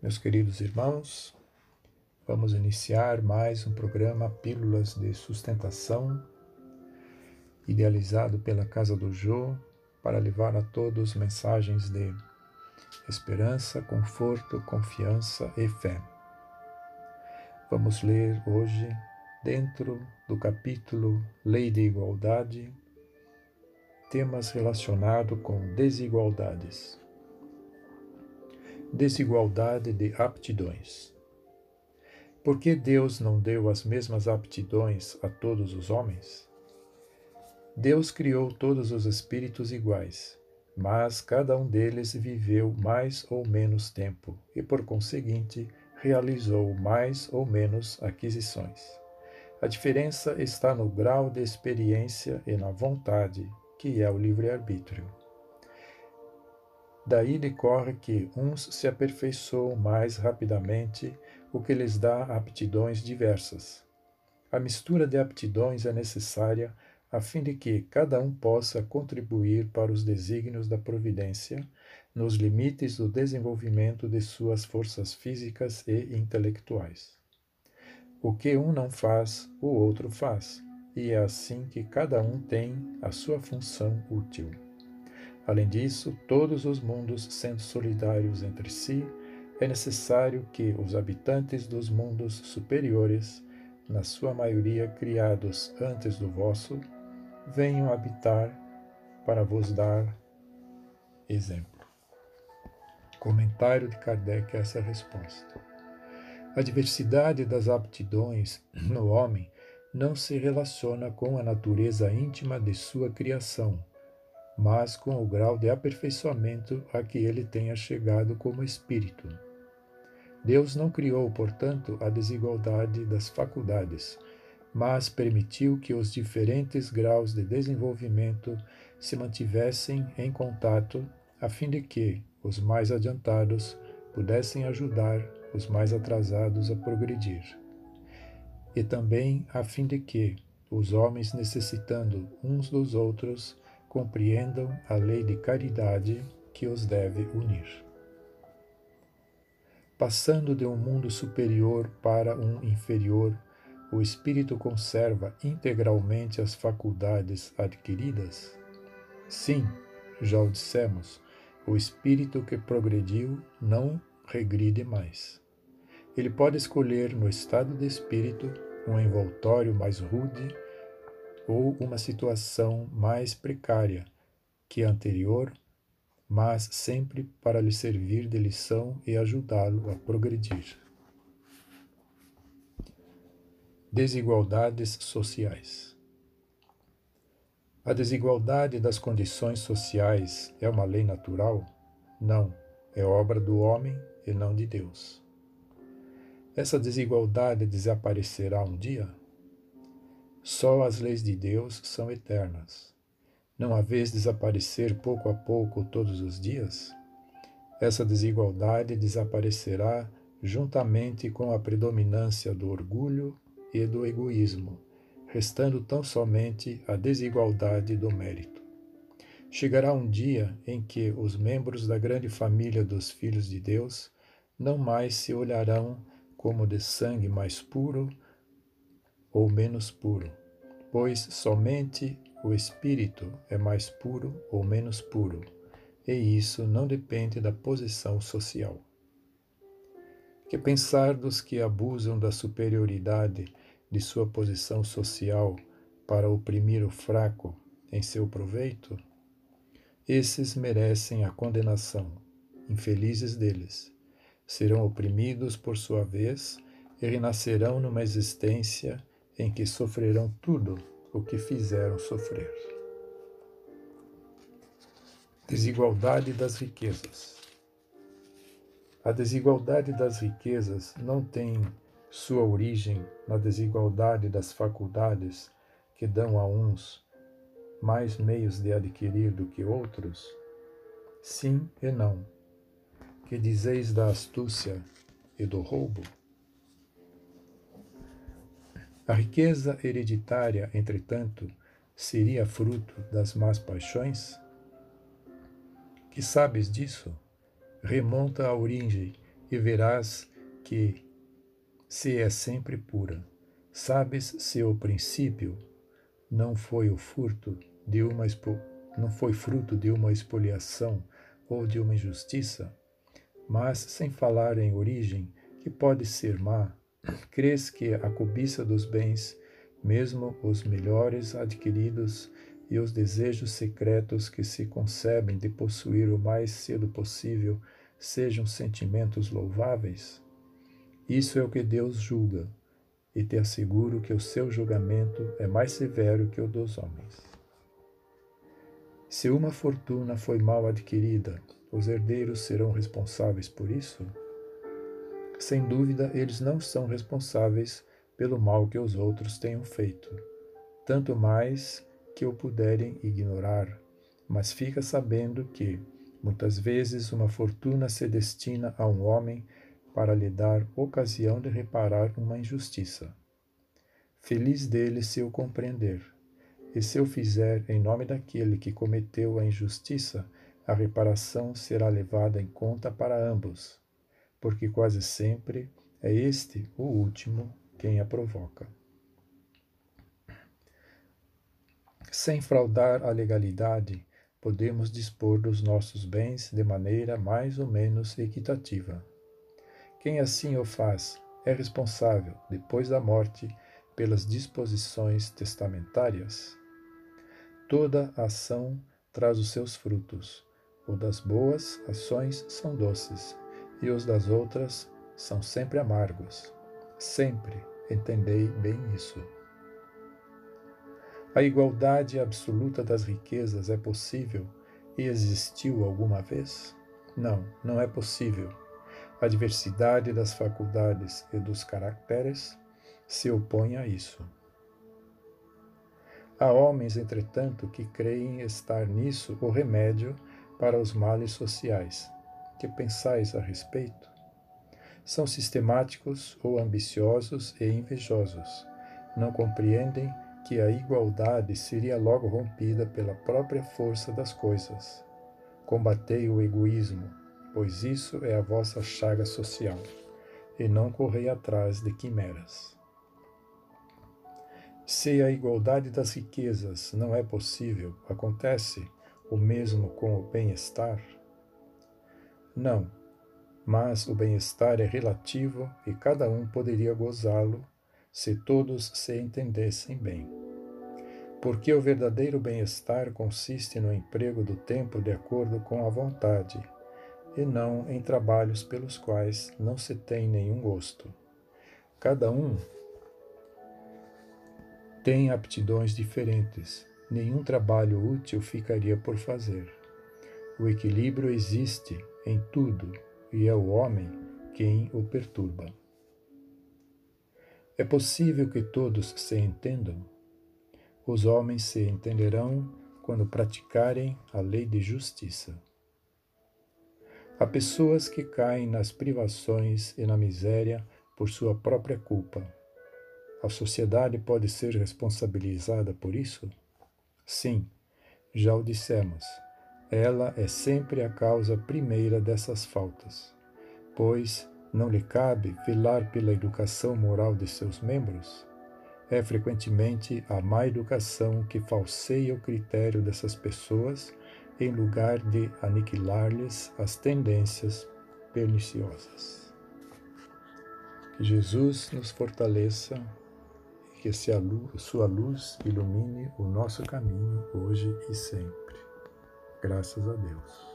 Meus queridos irmãos, vamos iniciar mais um programa Pílulas de Sustentação, idealizado pela Casa do Jô, para levar a todos mensagens de esperança, conforto, confiança e fé. Vamos ler hoje, dentro do capítulo Lei de Igualdade, temas relacionados com desigualdades. Desigualdade de aptidões. Por que Deus não deu as mesmas aptidões a todos os homens? Deus criou todos os espíritos iguais, mas cada um deles viveu mais ou menos tempo e, por conseguinte, realizou mais ou menos aquisições. A diferença está no grau de experiência e na vontade, que é o livre-arbítrio. Daí decorre que uns se aperfeiçoam mais rapidamente, o que lhes dá aptidões diversas. A mistura de aptidões é necessária a fim de que cada um possa contribuir para os desígnios da providência, nos limites do desenvolvimento de suas forças físicas e intelectuais. O que um não faz, o outro faz, e é assim que cada um tem a sua função útil. Além disso, todos os mundos sendo solidários entre si, é necessário que os habitantes dos mundos superiores, na sua maioria criados antes do vosso, venham habitar para vos dar exemplo. Comentário de Kardec a essa resposta. A diversidade das aptidões no homem não se relaciona com a natureza íntima de sua criação, mas com o grau de aperfeiçoamento a que ele tenha chegado como espírito. Deus não criou, portanto, a desigualdade das faculdades, mas permitiu que os diferentes graus de desenvolvimento se mantivessem em contato, a fim de que os mais adiantados pudessem ajudar os mais atrasados a progredir. E também a fim de que os homens necessitando uns dos outros compreendam a lei de caridade que os deve unir. Passando de um mundo superior para um inferior, o espírito conserva integralmente as faculdades adquiridas? Sim, já o dissemos, o espírito que progrediu não regride mais. Ele pode escolher no estado de espírito um envoltório mais rude ou uma situação mais precária que a anterior, mas sempre para lhe servir de lição e ajudá-lo a progredir. Desigualdades sociais. A desigualdade das condições sociais é uma lei natural? Não, é obra do homem e não de Deus. Essa desigualdade desaparecerá um dia? Só as leis de Deus são eternas. Não a vez desaparecer pouco a pouco todos os dias? Essa desigualdade desaparecerá juntamente com a predominância do orgulho e do egoísmo, restando tão somente a desigualdade do mérito. Chegará um dia em que os membros da grande família dos filhos de Deus não mais se olharão como de sangue mais puro ou menos puro, pois somente o espírito é mais puro ou menos puro, e isso não depende da posição social. Que pensar dos que abusam da superioridade de sua posição social para oprimir o fraco em seu proveito? Esses merecem a condenação, infelizes deles. Serão oprimidos por sua vez e renascerão numa existência em que sofrerão tudo o que fizeram sofrer. Desigualdade das riquezas. A desigualdade das riquezas não tem sua origem na desigualdade das faculdades que dão a uns mais meios de adquirir do que outros? Sim e não. Que dizeis da astúcia e do roubo? A riqueza hereditária, entretanto, seria fruto das más paixões? Que sabes disso? Remonta à origem e verás que se é sempre pura. Sabes se o princípio não foi o fruto de uma não foi fruto de uma expoliação ou de uma injustiça, mas sem falar em origem, que pode ser má, crês que a cobiça dos bens, mesmo os melhores adquiridos, e os desejos secretos que se concebem de possuir o mais cedo possível sejam sentimentos louváveis? Isso é o que Deus julga, e te asseguro que o seu julgamento é mais severo que o dos homens. Se uma fortuna foi mal adquirida, os herdeiros serão responsáveis por isso? Sem dúvida, eles não são responsáveis pelo mal que os outros tenham feito, tanto mais que o puderem ignorar, mas fica sabendo que, muitas vezes, uma fortuna se destina a um homem para lhe dar ocasião de reparar uma injustiça. Feliz dele se o compreender, e se o fizer em nome daquele que cometeu a injustiça, a reparação será levada em conta para ambos, porque quase sempre é este o último quem a provoca. Sem fraudar a legalidade, podemos dispor dos nossos bens de maneira mais ou menos equitativa. Quem assim o faz é responsável, depois da morte, pelas disposições testamentárias. Toda ação traz os seus frutos. O das boas ações são doces, e os das outras são sempre amargos. Sempre entendei bem isso. A igualdade absoluta das riquezas é possível e existiu alguma vez? Não, não é possível. A diversidade das faculdades e dos caracteres se opõe a isso. Há homens, entretanto, que creem estar nisso o remédio para os males sociais. Que pensais a respeito? São sistemáticos ou ambiciosos e invejosos. Não compreendem que a igualdade seria logo rompida pela própria força das coisas. Combatei o egoísmo, pois isso é a vossa chaga social, e não correi atrás de quimeras. Se a igualdade das riquezas não é possível, acontece o mesmo com o bem-estar? Não, mas o bem-estar é relativo e cada um poderia gozá-lo se todos se entendessem bem. Porque o verdadeiro bem-estar consiste no emprego do tempo de acordo com a vontade, e não em trabalhos pelos quais não se tem nenhum gosto. Cada um tem aptidões diferentes, nenhum trabalho útil ficaria por fazer. O equilíbrio existe em tudo e é o homem quem o perturba. É possível que todos se entendam? Os homens se entenderão quando praticarem a lei de justiça. Há pessoas que caem nas privações e na miséria por sua própria culpa. A sociedade pode ser responsabilizada por isso? Sim, já o dissemos. Ela é sempre a causa primeira dessas faltas, pois não lhe cabe velar pela educação moral de seus membros? É frequentemente a má educação que falseia o critério dessas pessoas em lugar de aniquilar-lhes as tendências perniciosas. Que Jesus nos fortaleça e que sua luz ilumine o nosso caminho hoje e sempre. Graças a Deus.